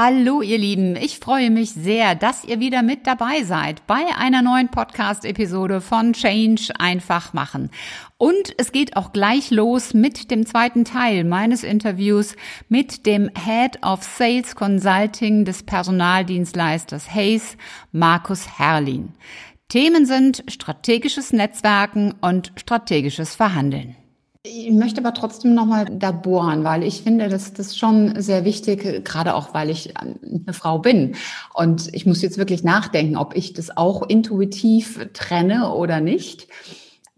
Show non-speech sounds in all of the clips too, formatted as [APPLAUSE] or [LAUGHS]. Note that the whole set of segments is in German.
Hallo ihr Lieben, ich freue mich sehr, dass ihr wieder mit dabei seid bei einer neuen Podcast-Episode von Change einfach machen. Und es geht auch gleich los mit dem zweiten Teil meines Interviews mit dem Head of Sales Consulting des Personaldienstleisters Hayes, Markus Herrlin. Themen sind strategisches Netzwerken und strategisches Verhandeln. Ich möchte aber trotzdem nochmal da bohren, weil ich finde, dass das schon sehr wichtig, gerade auch, weil ich eine Frau bin. Und ich muss jetzt wirklich nachdenken, ob ich das auch intuitiv trenne oder nicht.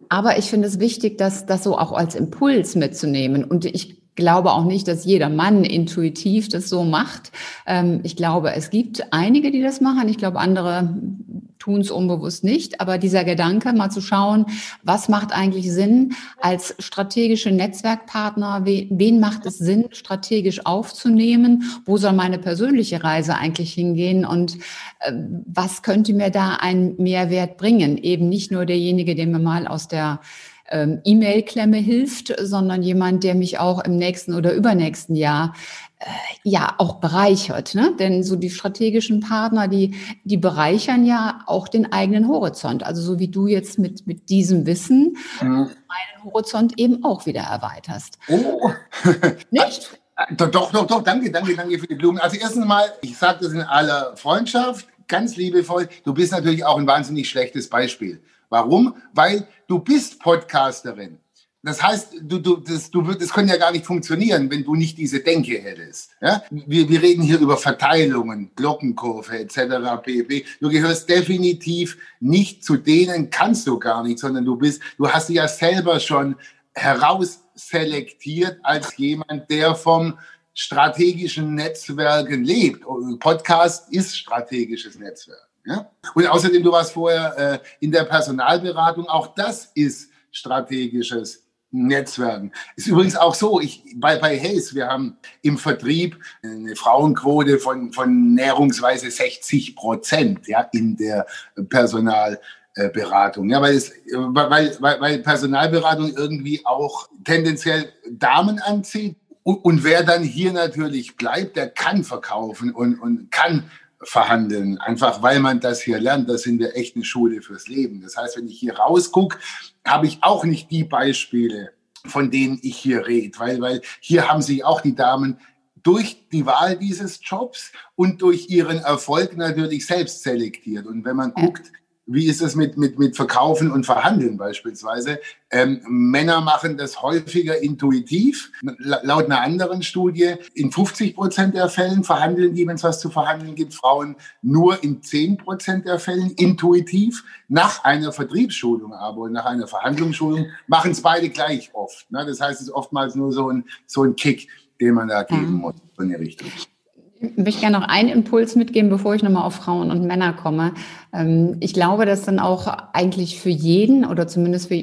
Aber ich finde es wichtig, dass das so auch als Impuls mitzunehmen. Und ich glaube auch nicht, dass jeder Mann intuitiv das so macht. Ähm, ich glaube, es gibt einige, die das machen. Ich glaube, andere tun es unbewusst nicht. Aber dieser Gedanke, mal zu schauen, was macht eigentlich Sinn als strategische Netzwerkpartner? Wen macht es Sinn, strategisch aufzunehmen? Wo soll meine persönliche Reise eigentlich hingehen? Und äh, was könnte mir da einen Mehrwert bringen? Eben nicht nur derjenige, der mir mal aus der ähm, E-Mail-Klemme hilft, sondern jemand, der mich auch im nächsten oder übernächsten Jahr äh, ja auch bereichert. Ne? Denn so die strategischen Partner, die, die bereichern ja auch den eigenen Horizont. Also so wie du jetzt mit, mit diesem Wissen mhm. meinen Horizont eben auch wieder erweiterst. Oh. [LAUGHS] Nicht? Doch, doch, doch, doch, danke, danke, danke für die Blumen. Also erstens mal, ich sage das in aller Freundschaft, ganz liebevoll, du bist natürlich auch ein wahnsinnig schlechtes Beispiel. Warum? Weil du bist Podcasterin. Das heißt, du, du, das, du, das könnte ja gar nicht funktionieren, wenn du nicht diese Denke hättest. Ja? Wir, wir reden hier über Verteilungen, Glockenkurve etc. pp. Du gehörst definitiv nicht zu denen, kannst du gar nicht, sondern du bist, du hast dich ja selber schon herausselektiert als jemand, der vom strategischen Netzwerken lebt. Podcast ist strategisches Netzwerk. Ja? Und außerdem, du warst vorher äh, in der Personalberatung, auch das ist strategisches Netzwerken. Ist übrigens auch so, ich, bei, bei Hayes, wir haben im Vertrieb eine Frauenquote von, von näherungsweise 60 Prozent ja, in der Personalberatung. Ja, weil, es, weil, weil, weil Personalberatung irgendwie auch tendenziell Damen anzieht. Und, und wer dann hier natürlich bleibt, der kann verkaufen und, und kann verhandeln, einfach weil man das hier lernt. Das sind wir echt eine Schule fürs Leben. Das heißt, wenn ich hier rausgucke, habe ich auch nicht die Beispiele, von denen ich hier rede, weil, weil hier haben sich auch die Damen durch die Wahl dieses Jobs und durch ihren Erfolg natürlich selbst selektiert. Und wenn man guckt, wie ist es mit, mit, mit Verkaufen und Verhandeln beispielsweise? Ähm, Männer machen das häufiger intuitiv. Laut einer anderen Studie, in 50 Prozent der Fällen verhandeln die, wenn es was zu verhandeln gibt, Frauen nur in 10 Prozent der Fällen intuitiv. Nach einer Vertriebsschulung aber und nach einer Verhandlungsschulung machen es beide gleich oft. Ne? Das heißt, es ist oftmals nur so ein, so ein Kick, den man da geben muss in die Richtung. Ich möchte gerne noch einen Impuls mitgeben, bevor ich nochmal auf Frauen und Männer komme. Ähm, ich glaube, dass dann auch eigentlich für jeden oder zumindest für,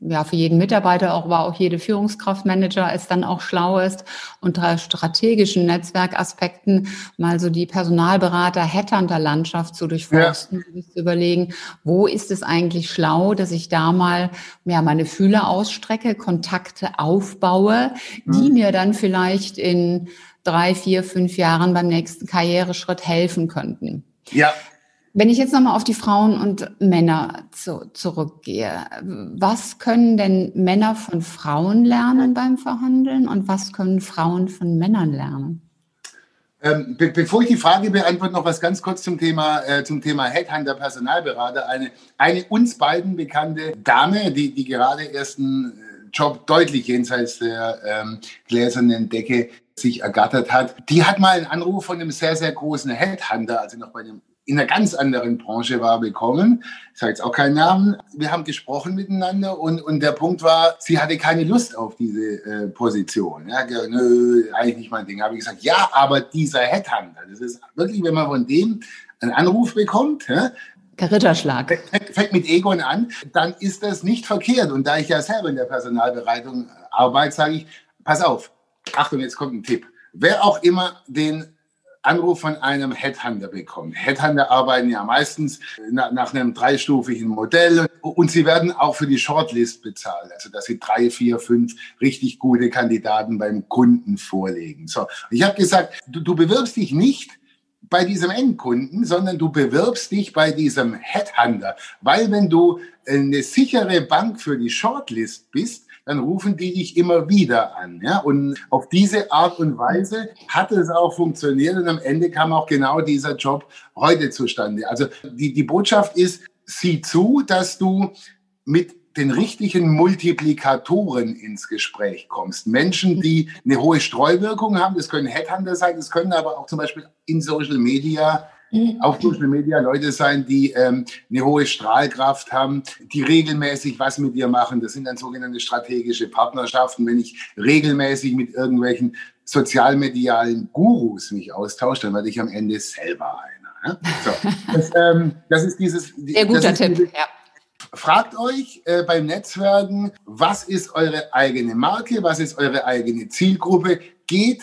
ja, für jeden Mitarbeiter, auch aber auch jede Führungskraftmanager es dann auch schlau ist, unter strategischen Netzwerkaspekten mal so die Personalberater, Headhunter-Landschaft zu durchforsten, ja. zu überlegen, wo ist es eigentlich schlau, dass ich da mal ja, meine Fühler ausstrecke, Kontakte aufbaue, die mhm. mir dann vielleicht in drei, vier, fünf Jahren beim nächsten Karriereschritt helfen könnten. Ja. Wenn ich jetzt nochmal auf die Frauen und Männer zu, zurückgehe, was können denn Männer von Frauen lernen beim Verhandeln und was können Frauen von Männern lernen? Ähm, be bevor ich die Frage beantworte, noch was ganz kurz zum Thema, äh, zum Thema Headhunter, Personalberater. Eine, eine uns beiden bekannte Dame, die, die gerade erst einen Job deutlich jenseits der ähm, gläsernen Decke sich ergattert hat. Die hat mal einen Anruf von einem sehr, sehr großen Headhunter, also noch bei einem in einer ganz anderen Branche war, bekommen. Ich sage jetzt auch keinen Namen. Wir haben gesprochen miteinander und, und der Punkt war, sie hatte keine Lust auf diese äh, Position. Ja, nö, eigentlich nicht mein Ding. Habe ich gesagt, ja, aber dieser Headhunter, das ist wirklich, wenn man von dem einen Anruf bekommt, ja, Ritterschlag. Fängt mit Egon an, dann ist das nicht verkehrt. Und da ich ja selber in der Personalbereitung arbeite, sage ich, pass auf, Achtung, jetzt kommt ein Tipp. Wer auch immer den Anruf von einem Headhunter bekommt. Headhunter arbeiten ja meistens nach, nach einem dreistufigen Modell und sie werden auch für die Shortlist bezahlt, also dass sie drei, vier, fünf richtig gute Kandidaten beim Kunden vorlegen. So, ich habe gesagt, du, du bewirbst dich nicht bei diesem Endkunden, sondern du bewirbst dich bei diesem Headhunter, weil wenn du eine sichere Bank für die Shortlist bist, dann rufen die dich immer wieder an. Ja? Und auf diese Art und Weise hat es auch funktioniert und am Ende kam auch genau dieser Job heute zustande. Also die, die Botschaft ist, sieh zu, dass du mit den richtigen Multiplikatoren ins Gespräch kommst. Menschen, die eine hohe Streuwirkung haben, das können Headhunter sein, das können aber auch zum Beispiel in Social Media Mhm. auf Social Media Leute sein, die ähm, eine hohe Strahlkraft haben, die regelmäßig was mit dir machen. Das sind dann sogenannte strategische Partnerschaften. Wenn ich regelmäßig mit irgendwelchen sozialmedialen Gurus mich austausche, dann werde ich am Ende selber einer. Ne? So. [LAUGHS] Das, ähm, das, ist dieses. Sehr guter Tipp, diese, ja. Fragt euch äh, beim Netzwerken, was ist eure eigene Marke, was ist eure eigene Zielgruppe. Geht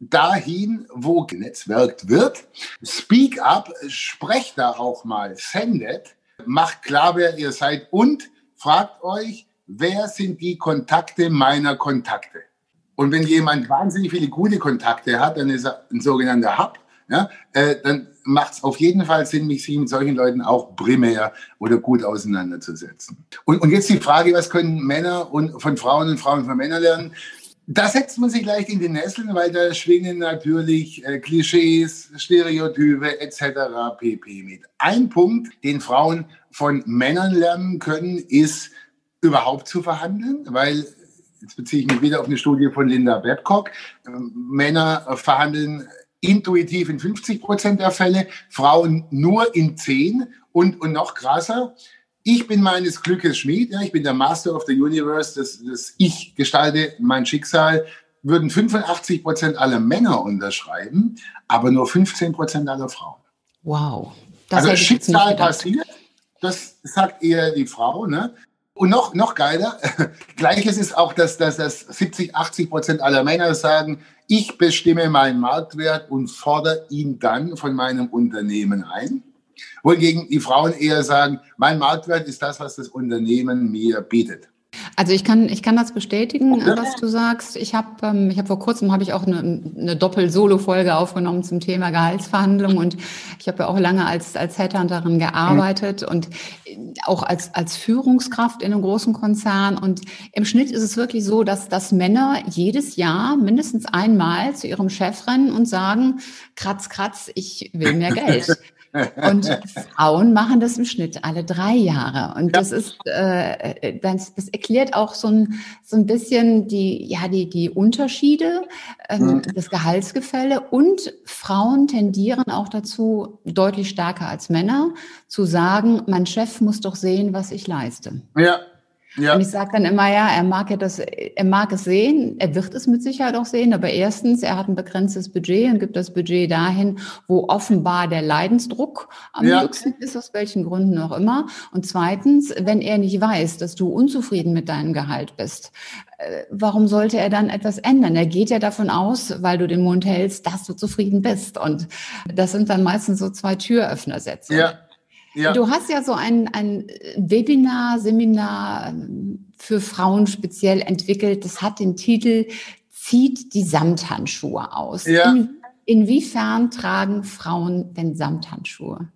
dahin, wo genetzwerkt wird. Speak up, sprecht da auch mal, sendet, macht klar, wer ihr seid und fragt euch, wer sind die Kontakte meiner Kontakte? Und wenn jemand wahnsinnig viele gute Kontakte hat, dann ist er ein sogenannter Hub, ja, äh, dann macht es auf jeden Fall Sinn, mich mit solchen Leuten auch primär oder gut auseinanderzusetzen. Und, und jetzt die Frage, was können Männer und von Frauen und Frauen von Männern lernen? Da setzt man sich leicht in die Nesseln, weil da schwingen natürlich äh, Klischees, Stereotype etc. pp. mit. Ein Punkt, den Frauen von Männern lernen können, ist überhaupt zu verhandeln, weil jetzt beziehe ich mich wieder auf eine Studie von Linda Babcock. Äh, Männer verhandeln intuitiv in 50 Prozent der Fälle, Frauen nur in 10 und, und noch krasser. Ich bin meines Glückes Schmied, ja, ich bin der Master of the Universe, das, das Ich gestalte mein Schicksal, würden 85 Prozent aller Männer unterschreiben, aber nur 15 Prozent aller Frauen. Wow. Das also Schicksal passiert, das sagt eher die Frau. Ne? Und noch, noch geiler, [LAUGHS] gleiches ist auch, dass, dass, dass 70, 80 Prozent aller Männer sagen, ich bestimme meinen Marktwert und fordere ihn dann von meinem Unternehmen ein wohingegen die Frauen eher sagen, mein Marktwert ist das, was das Unternehmen mir bietet. Also ich kann, ich kann das bestätigen, was du sagst. Ich habe ähm, ich hab vor kurzem habe ich auch eine, eine Doppel-Solo-Folge aufgenommen zum Thema Gehaltsverhandlung und ich habe ja auch lange als, als Headhunterin gearbeitet und auch als, als Führungskraft in einem großen Konzern. Und im Schnitt ist es wirklich so, dass, dass Männer jedes Jahr mindestens einmal zu ihrem Chef rennen und sagen, kratz, kratz, ich will mehr Geld. [LAUGHS] Und Frauen machen das im Schnitt alle drei Jahre. Und ja. das ist, äh, das, das erklärt auch so ein, so ein bisschen die, ja, die, die Unterschiede, ähm, mhm. das Gehaltsgefälle. Und Frauen tendieren auch dazu, deutlich stärker als Männer, zu sagen, mein Chef muss doch sehen, was ich leiste. Ja, ja. Und ich sage dann immer, ja, er mag ja das, er mag es sehen, er wird es mit Sicherheit auch sehen, aber erstens, er hat ein begrenztes Budget und gibt das Budget dahin, wo offenbar der Leidensdruck am ja. höchsten ist, aus welchen Gründen auch immer. Und zweitens, wenn er nicht weiß, dass du unzufrieden mit deinem Gehalt bist, äh, warum sollte er dann etwas ändern? Er geht ja davon aus, weil du den Mund hältst, dass du zufrieden bist. Und das sind dann meistens so zwei Türöffnersätze. Ja. Ja. Du hast ja so ein, ein Webinar, Seminar ähm, für Frauen speziell entwickelt. Das hat den Titel Zieht die Samthandschuhe aus. Ja. In, inwiefern tragen Frauen denn Samthandschuhe?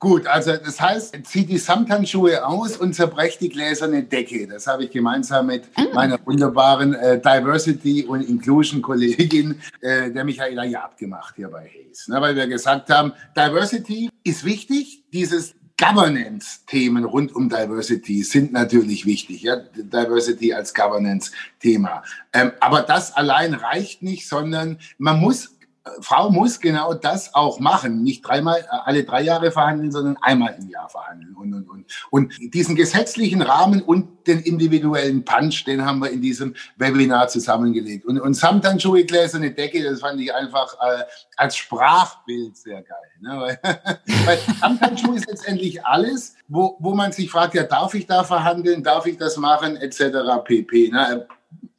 Gut, also das heißt, zieht die Samthandschuhe aus und zerbrecht die gläserne Decke. Das habe ich gemeinsam mit ah. meiner wunderbaren äh, Diversity und Inclusion Kollegin, äh, der Michaela Jaab gemacht hier bei Hayes. Ne, weil wir gesagt haben, Diversity ist wichtig, dieses Governance-Themen rund um Diversity sind natürlich wichtig. Ja? Diversity als Governance-Thema. Ähm, aber das allein reicht nicht, sondern man muss Frau muss genau das auch machen. Nicht dreimal, äh, alle drei Jahre verhandeln, sondern einmal im Jahr verhandeln. Und, und, und. und diesen gesetzlichen Rahmen und den individuellen Punch, den haben wir in diesem Webinar zusammengelegt. Und, und Samthandschuhe, gläserne Decke, das fand ich einfach äh, als Sprachbild sehr geil. Ne? Weil, [LAUGHS] weil Samthandschuhe ist letztendlich alles, wo, wo man sich fragt, ja, darf ich da verhandeln, darf ich das machen, etc. pp. Ne?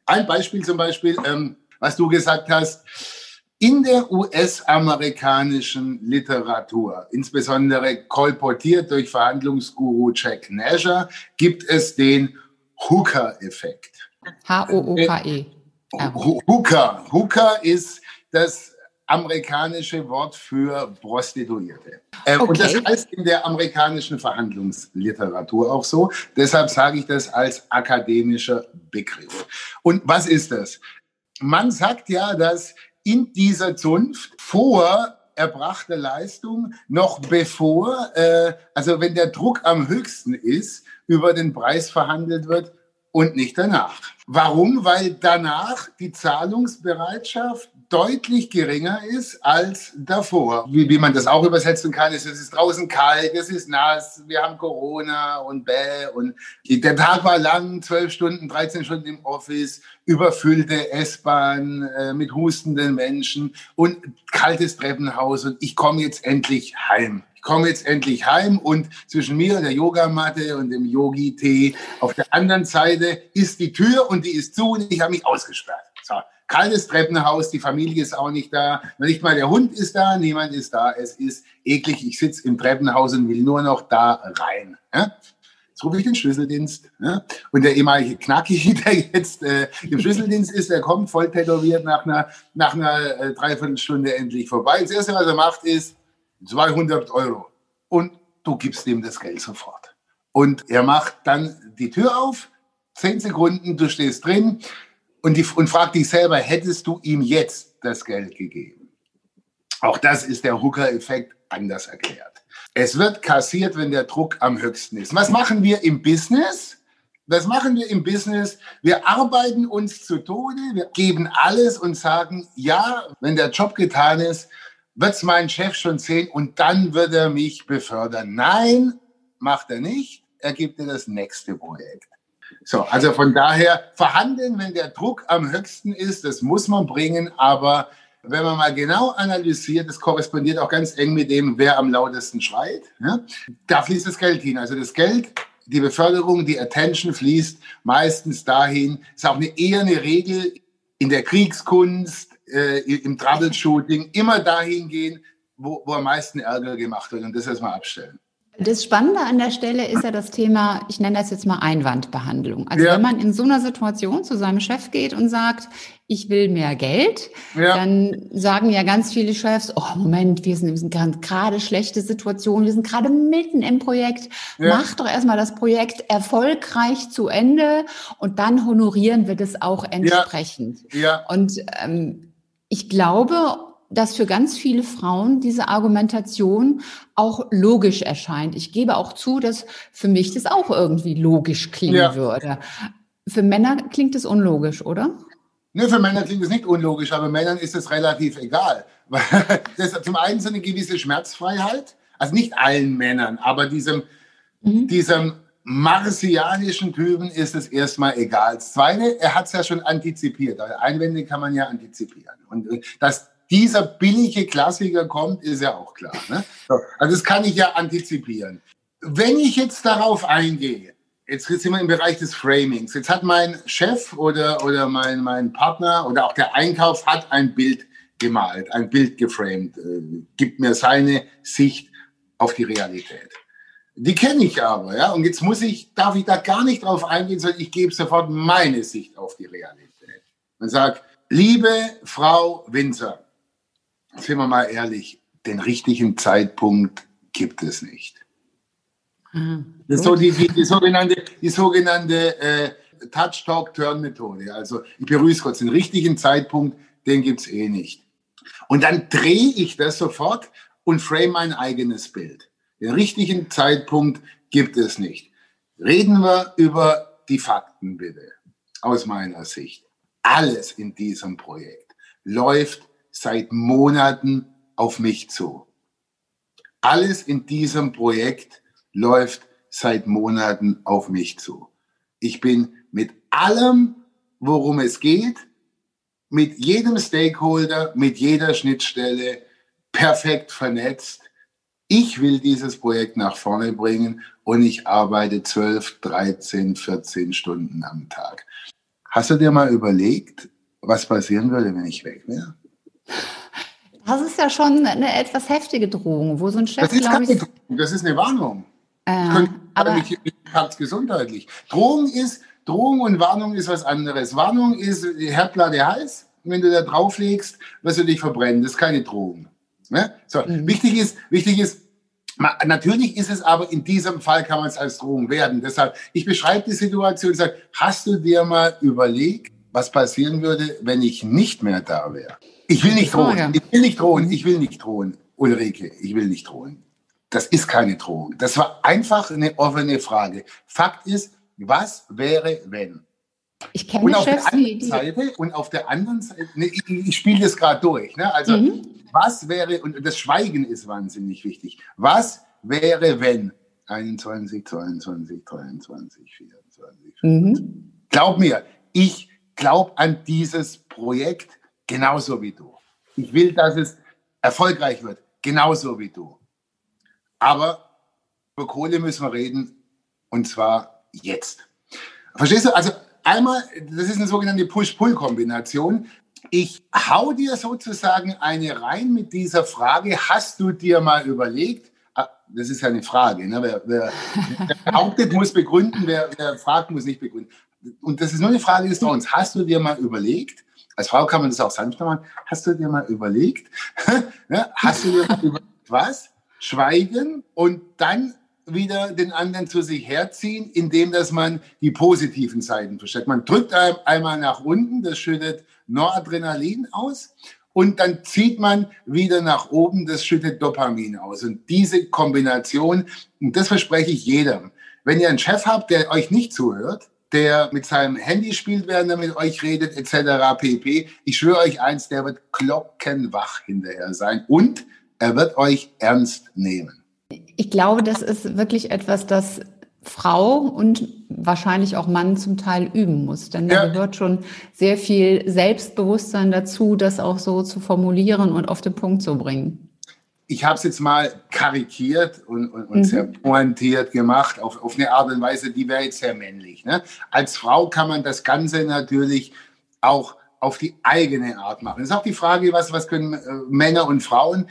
Ein Beispiel zum Beispiel, ähm, was du gesagt hast, In der US-amerikanischen Literatur, insbesondere kolportiert durch Verhandlungsguru Jack Nasher, gibt es den Hooker-Effekt. H-O-O-K-E. Hooker. Hooker ist das amerikanische Wort für Prostituierte. Äh, okay. Und das heißt in der amerikanischen Verhandlungsliteratur auch so. Deshalb sage ich das als akademischer Begriff. Und was ist das? Man sagt ja, dass in dieser Zunft vor erbrachte Leistung noch bevor, äh, also wenn der Druck am höchsten ist, über den Preis verhandelt wird und nicht danach. Warum? Weil danach die Zahlungsbereitschaft deutlich geringer ist als davor. Wie, wie man das auch übersetzen kann, ist, es ist draußen kalt, es ist nass, wir haben Corona und bäh und der Tag war lang, zwölf Stunden, 13 Stunden im Office, überfüllte S-Bahn äh, mit hustenden Menschen und kaltes Treppenhaus und ich komme jetzt endlich heim. Ich komme jetzt endlich heim und zwischen mir, der Yogamatte und dem Yogi-Tee auf der anderen Seite ist die Tür und die ist zu und ich habe mich ausgesperrt. So, kaltes Treppenhaus, die Familie ist auch nicht da, nicht mal der Hund ist da, niemand ist da. Es ist eklig, ich sitze im Treppenhaus und will nur noch da rein. Ja? Jetzt rufe ich den Schlüsseldienst. Ja? Und der ehemalige Knacki, [LAUGHS] der jetzt äh, im Schlüsseldienst ist, der kommt voll tätowiert nach einer, nach einer äh, Dreiviertelstunde endlich vorbei. Das Erste, was er macht, ist 200 Euro. Und du gibst ihm das Geld sofort. Und er macht dann die Tür auf, zehn Sekunden, du stehst drin, und, die, und frag dich selber, hättest du ihm jetzt das Geld gegeben? Auch das ist der Hooker-Effekt anders erklärt. Es wird kassiert, wenn der Druck am höchsten ist. Was machen wir im Business? Das machen wir im Business. Wir arbeiten uns zu Tode, wir geben alles und sagen, ja, wenn der Job getan ist, wird es mein Chef schon sehen und dann wird er mich befördern. Nein, macht er nicht. Er gibt dir das nächste Projekt. So, also von daher verhandeln, wenn der Druck am höchsten ist, das muss man bringen, aber wenn man mal genau analysiert, das korrespondiert auch ganz eng mit dem, wer am lautesten schreit, ja, da fließt das Geld hin. Also das Geld, die Beförderung, die Attention fließt meistens dahin, ist auch eine, eher eine Regel in der Kriegskunst, äh, im Troubleshooting, immer dahin gehen, wo, wo am meisten Ärger gemacht wird und das erstmal abstellen. Das Spannende an der Stelle ist ja das Thema, ich nenne das jetzt mal Einwandbehandlung. Also ja. wenn man in so einer Situation zu seinem Chef geht und sagt, ich will mehr Geld, ja. dann sagen ja ganz viele Chefs, oh Moment, wir sind, gerade schlechte Situation, wir sind gerade mitten im Projekt, ja. mach doch erstmal das Projekt erfolgreich zu Ende und dann honorieren wir das auch entsprechend. Ja. Und ähm, ich glaube, dass für ganz viele Frauen diese Argumentation auch logisch erscheint. Ich gebe auch zu, dass für mich das auch irgendwie logisch klingen ja. würde. Für Männer klingt es unlogisch, oder? Nö, für Männer klingt es nicht unlogisch, aber Männern ist es relativ egal. [LAUGHS] das ist zum einen so eine gewisse Schmerzfreiheit, also nicht allen Männern, aber diesem, mhm. diesem marsianischen Typen ist es erstmal egal. Das Zweite, er hat es ja schon antizipiert. Einwände kann man ja antizipieren. Und äh, das dieser billige Klassiker kommt, ist ja auch klar. Ne? Also das kann ich ja antizipieren. Wenn ich jetzt darauf eingehe, jetzt sind wir im Bereich des Framings. Jetzt hat mein Chef oder, oder mein, mein Partner oder auch der Einkauf hat ein Bild gemalt, ein Bild geframed, äh, gibt mir seine Sicht auf die Realität. Die kenne ich aber, ja. Und jetzt muss ich, darf ich da gar nicht drauf eingehen, sondern ich gebe sofort meine Sicht auf die Realität. Und sage, liebe Frau Winzer, sind wir mal ehrlich, den richtigen Zeitpunkt gibt es nicht. Mhm. Das ist so die, die, die sogenannte, die sogenannte äh, Touch-Talk-Turn-Methode. Also ich berühre es kurz, den richtigen Zeitpunkt, den gibt es eh nicht. Und dann drehe ich das sofort und frame mein eigenes Bild. Den richtigen Zeitpunkt gibt es nicht. Reden wir über die Fakten bitte, aus meiner Sicht. Alles in diesem Projekt läuft seit Monaten auf mich zu. Alles in diesem Projekt läuft seit Monaten auf mich zu. Ich bin mit allem, worum es geht, mit jedem Stakeholder, mit jeder Schnittstelle perfekt vernetzt. Ich will dieses Projekt nach vorne bringen und ich arbeite 12, 13, 14 Stunden am Tag. Hast du dir mal überlegt, was passieren würde, wenn ich weg wäre? Das ist ja schon eine etwas heftige Drohung, wo so ein Chef, das ist keine ich, Drohung, das ist eine Warnung. Äh, aber mich gesundheitlich. Drohung ist, Drohung und Warnung ist was anderes. Warnung ist Herdplatte heiß. Wenn du da drauflegst, wirst du dich verbrennen. Das ist keine Drohung. Ne? So, mhm. wichtig ist, wichtig ist, Natürlich ist es aber in diesem Fall kann man es als Drohung werden. Deshalb, ich beschreibe die Situation und sage, hast du dir mal überlegt, was passieren würde, wenn ich nicht mehr da wäre? Ich will nicht drohen. Ich will nicht drohen. Ich will nicht drohen. Ulrike, ich will nicht drohen. Das ist keine Drohung. Das war einfach eine offene Frage. Fakt ist, was wäre, wenn? Ich kenne und auf Chefs, der anderen Seite und auf der anderen Seite, ne, ich, ich spiele das gerade durch. Ne? Also mhm. was wäre und das Schweigen ist wahnsinnig wichtig. Was wäre wenn 21, 22, 23, 24, 25. Mhm. Glaub mir, ich glaube an dieses Projekt genauso wie du. Ich will, dass es erfolgreich wird, genauso wie du. Aber über Kohle müssen wir reden und zwar jetzt. Verstehst du? Also einmal, das ist eine sogenannte Push-Pull-Kombination. Ich hau dir sozusagen eine rein mit dieser Frage, hast du dir mal überlegt, ah, das ist ja eine Frage, ne? wer, wer, [LAUGHS] wer behauptet, muss begründen, wer, wer fragt, muss nicht begründen. Und das ist nur eine Frage des Trauens. Hast du dir mal überlegt, als Frau kann man das auch sanft machen, hast du dir mal überlegt, [LAUGHS] hast du dir mal überlegt, was? Schweigen und dann wieder den anderen zu sich herziehen, indem dass man die positiven Seiten versteckt. Man drückt einmal nach unten, das schüttet Noradrenalin aus und dann zieht man wieder nach oben, das schüttet Dopamin aus. Und diese Kombination, und das verspreche ich jedem, wenn ihr einen Chef habt, der euch nicht zuhört, der mit seinem Handy spielt, während er mit euch redet, etc. pp. Ich schwöre euch eins, der wird glockenwach hinterher sein und er wird euch ernst nehmen. Ich glaube, das ist wirklich etwas, das Frau und wahrscheinlich auch Mann zum Teil üben muss. Denn da gehört schon sehr viel Selbstbewusstsein dazu, das auch so zu formulieren und auf den Punkt zu bringen. Ich habe es jetzt mal karikiert und, und, und mhm. sehr pointiert gemacht, auf, auf eine Art und Weise, die wäre jetzt sehr männlich. Ne? Als Frau kann man das Ganze natürlich auch auf die eigene Art machen. Das ist auch die Frage, was, was können äh, Männer und Frauen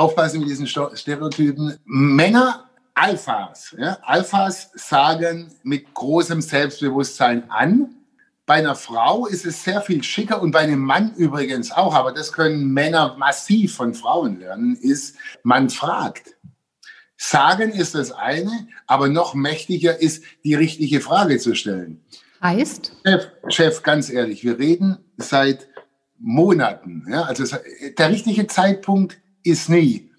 aufpassen mit diesen Stereotypen. Männer, Alphas, ja, Alphas sagen mit großem Selbstbewusstsein an. Bei einer Frau ist es sehr viel schicker und bei einem Mann übrigens auch, aber das können Männer massiv von Frauen lernen, ist, man fragt. Sagen ist das eine, aber noch mächtiger ist, die richtige Frage zu stellen. Heißt? Chef, Chef ganz ehrlich, wir reden seit Monaten. Ja, also der richtige Zeitpunkt ist nie.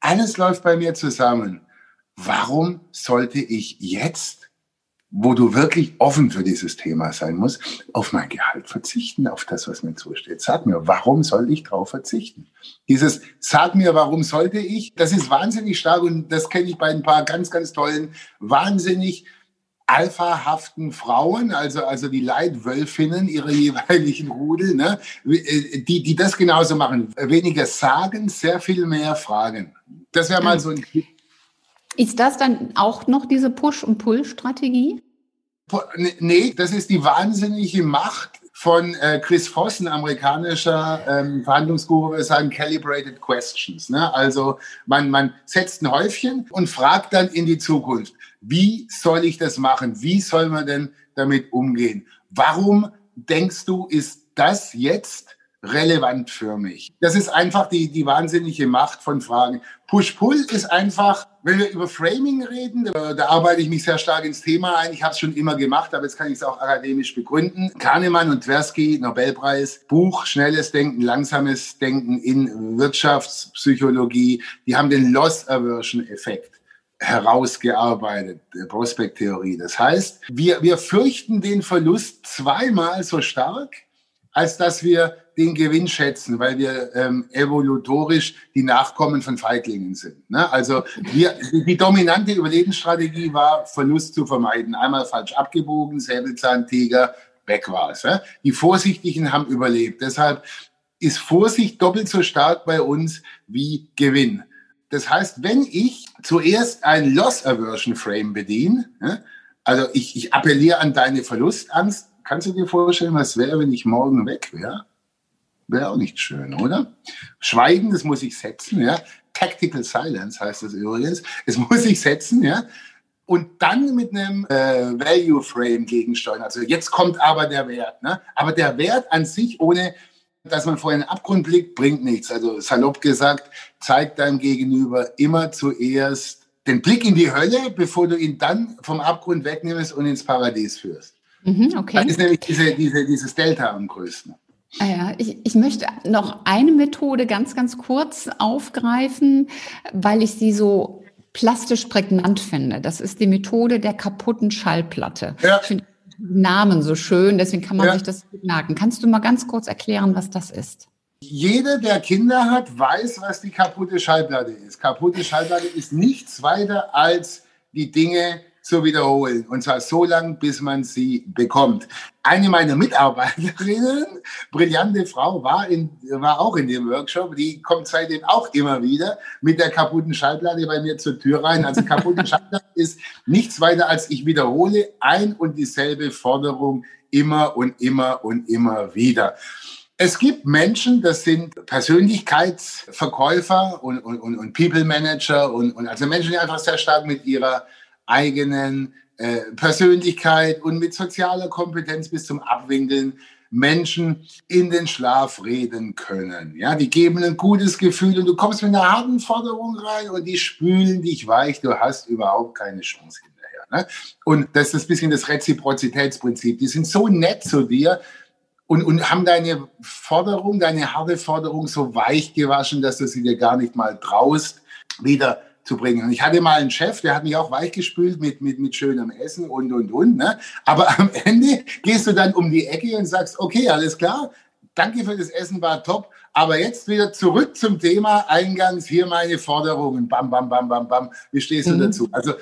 Alles läuft bei mir zusammen. Warum sollte ich jetzt, wo du wirklich offen für dieses Thema sein musst, auf mein Gehalt verzichten, auf das, was mir zusteht? Sag mir, warum soll ich darauf verzichten? Dieses Sag mir, warum sollte ich, das ist wahnsinnig stark und das kenne ich bei ein paar ganz, ganz tollen, wahnsinnig alphahaften Frauen, also, also die Leitwölfinnen ihrer [LAUGHS] jeweiligen Rudel, ne, äh, die, die das genauso machen. Weniger sagen, sehr viel mehr fragen. Das wäre mal so ein Ist das dann auch noch diese Push- und Pull-Strategie? Nee, das ist die wahnsinnige Macht von äh, Chris Voss, ein amerikanischer ähm, Verhandlungsguru, wir sagen Calibrated Questions. Ne? Also man, man setzt ein Häufchen und fragt dann in die Zukunft. Wie soll ich das machen? Wie soll man denn damit umgehen? Warum denkst du, ist das jetzt relevant für mich? Das ist einfach die, die wahnsinnige Macht von Fragen. Push-Pull ist einfach, wenn wir über Framing reden, da, arbeite ich mich sehr stark ins Thema ein. Ich habe es schon immer gemacht, aber jetzt kann ich es auch akademisch begründen. Kahnemann und Tversky, Nobelpreis, Buch Schnelles Denken, Langsames Denken in Wirtschaftspsychologie, die haben den Loss-Aversion-Effekt herausgearbeitet, der Prospekttheorie. Das heißt, wir, wir fürchten den Verlust zweimal so stark, als dass wir den Gewinn schätzen, weil wir ähm, evolutorisch die Nachkommen von Feiglingen sind. Ne? Also wir, die dominante Überlebensstrategie war, Verlust zu vermeiden. Einmal falsch abgebogen, Säbelzahntiger, weg war es. Ne? Die Vorsichtigen haben überlebt. Deshalb ist Vorsicht doppelt so stark bei uns wie Gewinn. Das heißt, wenn ich zuerst ein Loss Aversion Frame bediene, also ich, ich appelliere an deine Verlustangst, kannst du dir vorstellen, was wäre, wenn ich morgen weg wäre? Wäre auch nicht schön, oder? Schweigen, das muss ich setzen, ja. Tactical Silence heißt das übrigens. Es muss ich setzen, ja. Und dann mit einem äh, Value Frame gegensteuern. Also jetzt kommt aber der Wert. Ne? Aber der Wert an sich, ohne dass man vor einen Abgrund blickt, bringt nichts. Also salopp gesagt, zeigt deinem Gegenüber immer zuerst den Blick in die Hölle, bevor du ihn dann vom Abgrund wegnimmst und ins Paradies führst. Mhm, okay. Das ist nämlich diese, diese, dieses Delta am größten. Ah ja, ich, ich möchte noch eine Methode ganz, ganz kurz aufgreifen, weil ich sie so plastisch prägnant finde. Das ist die Methode der kaputten Schallplatte. Ja. Ich finde Namen so schön, deswegen kann man ja. sich das merken. Kannst du mal ganz kurz erklären, was das ist? Jeder, der Kinder hat, weiß, was die kaputte Schallplatte ist. Kaputte Schallplatte ist nichts weiter als die Dinge, zu wiederholen. Und zwar so lange, bis man sie bekommt. Eine meiner Mitarbeiterinnen, brillante Frau, war, in, war auch in dem Workshop. Die kommt seitdem auch immer wieder mit der kaputten Schallplatte bei mir zur Tür rein. Also kaputte Schallplatte [LAUGHS] ist nichts weiter als ich wiederhole ein und dieselbe Forderung immer und immer und immer wieder. Es gibt Menschen, das sind Persönlichkeitsverkäufer und, und, und People Manager und, und also Menschen, die einfach sehr stark mit ihrer eigenen äh, Persönlichkeit und mit sozialer Kompetenz bis zum Abwinkeln Menschen in den Schlaf reden können. Ja, die geben ein gutes Gefühl und du kommst mit einer harten Forderung rein und die spülen dich weich. Du hast überhaupt keine Chance hinterher. Ne? Und das ist ein bisschen das Reziprozitätsprinzip. Die sind so nett zu dir, und, und haben deine Forderung, deine harte Forderung so weich gewaschen, dass du sie dir gar nicht mal traust, wieder zu bringen. Und ich hatte mal einen Chef, der hat mich auch weichgespült mit, mit, mit schönem Essen und, und, und. Ne? Aber am [LAUGHS] Ende gehst du dann um die Ecke und sagst, okay, alles klar, danke für das Essen, war top. Aber jetzt wieder zurück zum Thema eingangs, hier meine Forderungen, bam, bam, bam, bam, bam. Wie stehst du mhm. dazu? Also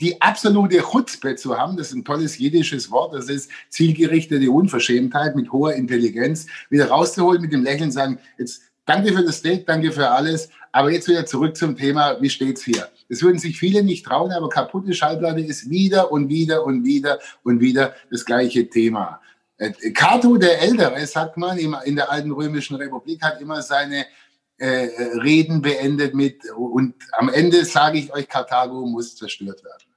die absolute Chutzpe zu haben, das ist ein tolles jiddisches Wort, das ist zielgerichtete Unverschämtheit mit hoher Intelligenz, wieder rauszuholen mit dem Lächeln, sagen, jetzt danke für das Steak, danke für alles, aber jetzt wieder zurück zum Thema, wie steht's hier? Das würden sich viele nicht trauen, aber kaputte Schallplatte ist wieder und wieder und wieder und wieder das gleiche Thema. Äh, Cato der Ältere, sagt man, in der alten römischen Republik hat immer seine äh, Reden beendet mit, und am Ende sage ich euch, Karthago muss zerstört werden.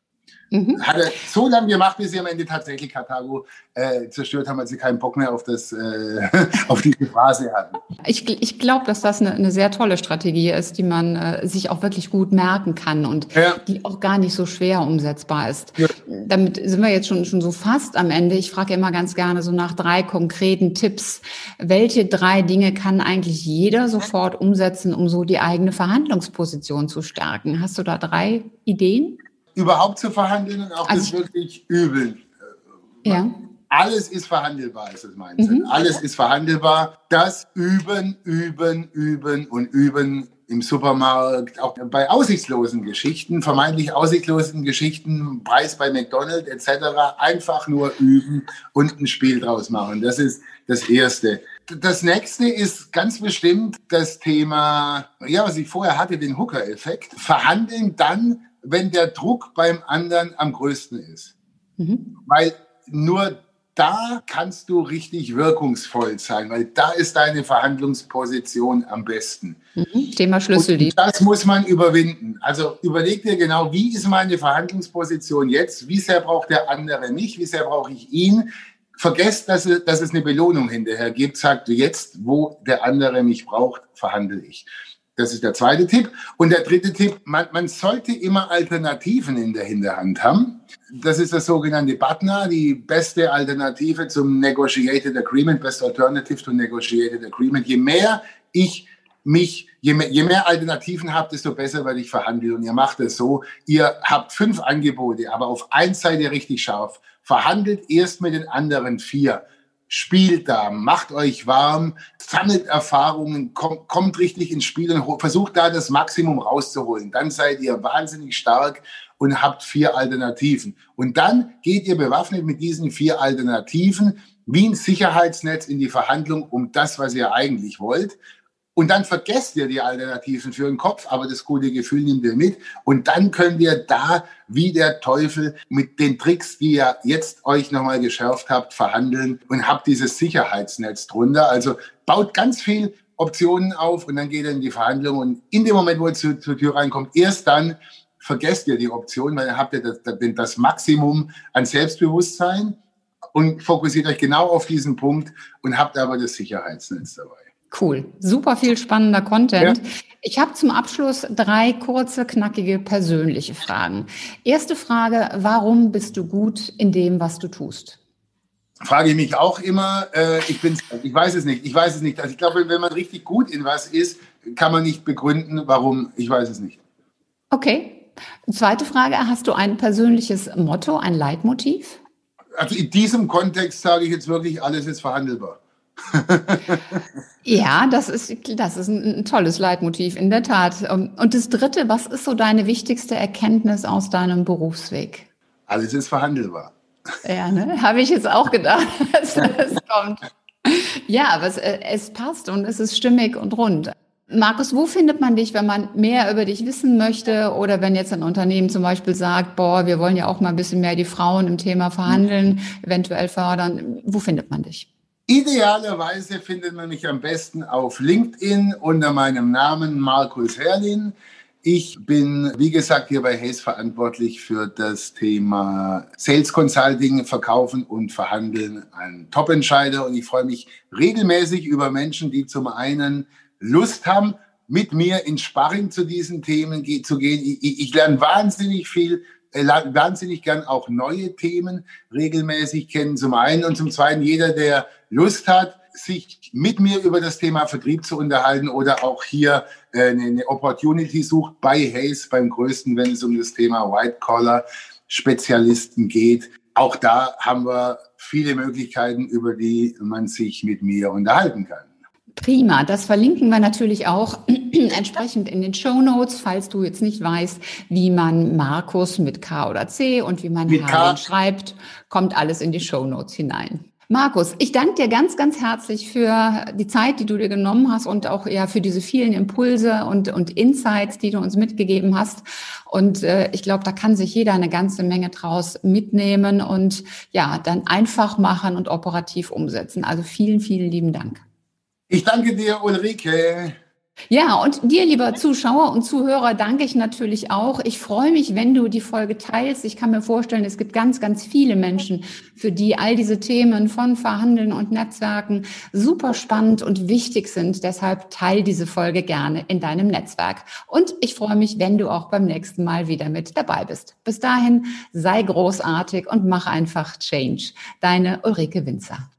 Mhm. Hat er so lange gemacht, bis sie am Ende tatsächlich Karthago äh, zerstört haben, als sie keinen Bock mehr auf, das, äh, [LAUGHS] auf diese Phrase hatten. Ich, ich glaube, dass das eine, eine, sehr tolle Strategie ist, die man äh, sich auch wirklich gut merken kann und ja. die auch gar nicht so schwer umsetzbar ist. Ja. Damit sind wir jetzt schon, schon so fast am Ende. Ich frage immer ganz gerne so nach drei konkreten Tipps. Welche drei Dinge kann eigentlich jeder sofort umsetzen, um so die eigene Verhandlungsposition zu stärken? Hast du da drei Ideen? Überhaupt zu verhandeln und auch also, das wirklich übeln. Ja. Alles ist verhandelbar, ist das Mindset. Mhm. Alles ist verhandelbar. Das Üben, Üben, Üben und Üben im Supermarkt, auch bei aussichtslosen Geschichten, vermeintlich aussichtslosen Geschichten, Preis bei McDonald's etc., einfach nur üben und ein Spiel draus machen. Das ist das Erste. Das nächste ist ganz bestimmt das Thema, ja, was ich vorher hatte, den Hooker-Effekt. Verhandeln dann, wenn der Druck beim anderen am größten ist. Mhm. Weil nur da kannst du richtig wirkungsvoll sein, weil da ist deine Verhandlungsposition am besten. Mhm. Thema Schlüssel. Und das muss man überwinden. Also überleg dir genau, wie ist meine Verhandlungsposition jetzt? Wie sehr braucht der andere mich? Wie sehr brauche ich ihn? Vergesst, dass es, dass es eine Belohnung hinterher gibt. Sagt jetzt, wo der andere mich braucht, verhandle ich. Das ist der zweite Tipp. Und der dritte Tipp, man, man sollte immer Alternativen in der Hinterhand haben. Das ist das sogenannte BATNA, die beste Alternative zum Negotiated Agreement, Best Alternative to Negotiated Agreement. Je mehr ich mich, je mehr, je mehr Alternativen habt, desto besser werde ich verhandeln. Und ihr macht es so, ihr habt fünf Angebote, aber auf ein seid ihr richtig scharf. Verhandelt erst mit den anderen vier spielt da, macht euch warm, sammelt Erfahrungen, kommt, kommt richtig ins Spiel und versucht da das Maximum rauszuholen. Dann seid ihr wahnsinnig stark und habt vier Alternativen. Und dann geht ihr bewaffnet mit diesen vier Alternativen wie ein Sicherheitsnetz in die Verhandlung um das, was ihr eigentlich wollt. Und dann vergesst ihr die Alternativen für den Kopf, aber das gute Gefühl nimmt ihr mit. Und dann können wir da wie der Teufel mit den Tricks, die ihr jetzt euch nochmal geschärft habt, verhandeln und habt dieses Sicherheitsnetz drunter. Also baut ganz viel Optionen auf und dann geht er in die Verhandlung. Und in dem Moment, wo ihr zu, zur Tür reinkommt, erst dann vergesst ihr die Option, weil dann habt ihr das, das Maximum an Selbstbewusstsein und fokussiert euch genau auf diesen Punkt und habt aber das Sicherheitsnetz dabei. Cool, super viel spannender Content. Ja. Ich habe zum Abschluss drei kurze, knackige, persönliche Fragen. Erste Frage, warum bist du gut in dem, was du tust? Frage ich mich auch immer. Äh, ich, bin, ich weiß es nicht. Ich weiß es nicht. Also ich glaube, wenn man richtig gut in was ist, kann man nicht begründen, warum. Ich weiß es nicht. Okay. Zweite Frage, hast du ein persönliches Motto, ein Leitmotiv? Also in diesem Kontext sage ich jetzt wirklich, alles ist verhandelbar. Ja, das ist, das ist ein, tolles Leitmotiv, in der Tat. Und das Dritte, was ist so deine wichtigste Erkenntnis aus deinem Berufsweg? Alles ist verhandelbar. Ja, ne? Habe ich jetzt auch gedacht, [LAUGHS] dass das kommt. Ja, aber es, äh, es passt und es ist stimmig und rund. Markus, wo findet man dich, wenn man mehr über dich wissen möchte oder wenn jetzt ein Unternehmen zum Beispiel sagt, boah, wir wollen ja auch mal ein bisschen mehr die Frauen im Thema Verhandeln, eventuell fördern. Wo findet man dich? Idealerweise findet man mich am besten auf LinkedIn unter meinem Namen Markus Herrlin. Ich bin, wie gesagt, hier bei Hayes verantwortlich für das Thema Sales Consulting, Verkaufen und Verhandeln an Top-Entscheider. Und ich freue mich regelmäßig über Menschen, die zum einen Lust haben, mit mir in Sparring zu diesen Themen zu gehen. Ich, ich lerne wahnsinnig viel, wahnsinnig gern auch neue Themen regelmäßig kennen. Zum einen und zum zweiten jeder, der Lust hat, sich mit mir über das Thema Vertrieb zu unterhalten oder auch hier äh, eine Opportunity sucht bei Hayes, beim größten, wenn es um das Thema White Collar Spezialisten geht. Auch da haben wir viele Möglichkeiten, über die man sich mit mir unterhalten kann. Prima, das verlinken wir natürlich auch [CLEARS THROAT] entsprechend in den Show Notes, falls du jetzt nicht weißt, wie man Markus mit K oder C und wie man Herrn schreibt, kommt alles in die Show Notes hinein. Markus, ich danke dir ganz, ganz herzlich für die Zeit, die du dir genommen hast und auch ja für diese vielen Impulse und, und Insights, die du uns mitgegeben hast. Und äh, ich glaube, da kann sich jeder eine ganze Menge draus mitnehmen und ja, dann einfach machen und operativ umsetzen. Also vielen, vielen lieben Dank. Ich danke dir, Ulrike. Ja, und dir, lieber Zuschauer und Zuhörer, danke ich natürlich auch. Ich freue mich, wenn du die Folge teilst. Ich kann mir vorstellen, es gibt ganz, ganz viele Menschen, für die all diese Themen von Verhandeln und Netzwerken super spannend und wichtig sind. Deshalb teil diese Folge gerne in deinem Netzwerk. Und ich freue mich, wenn du auch beim nächsten Mal wieder mit dabei bist. Bis dahin, sei großartig und mach einfach Change. Deine Ulrike Winzer.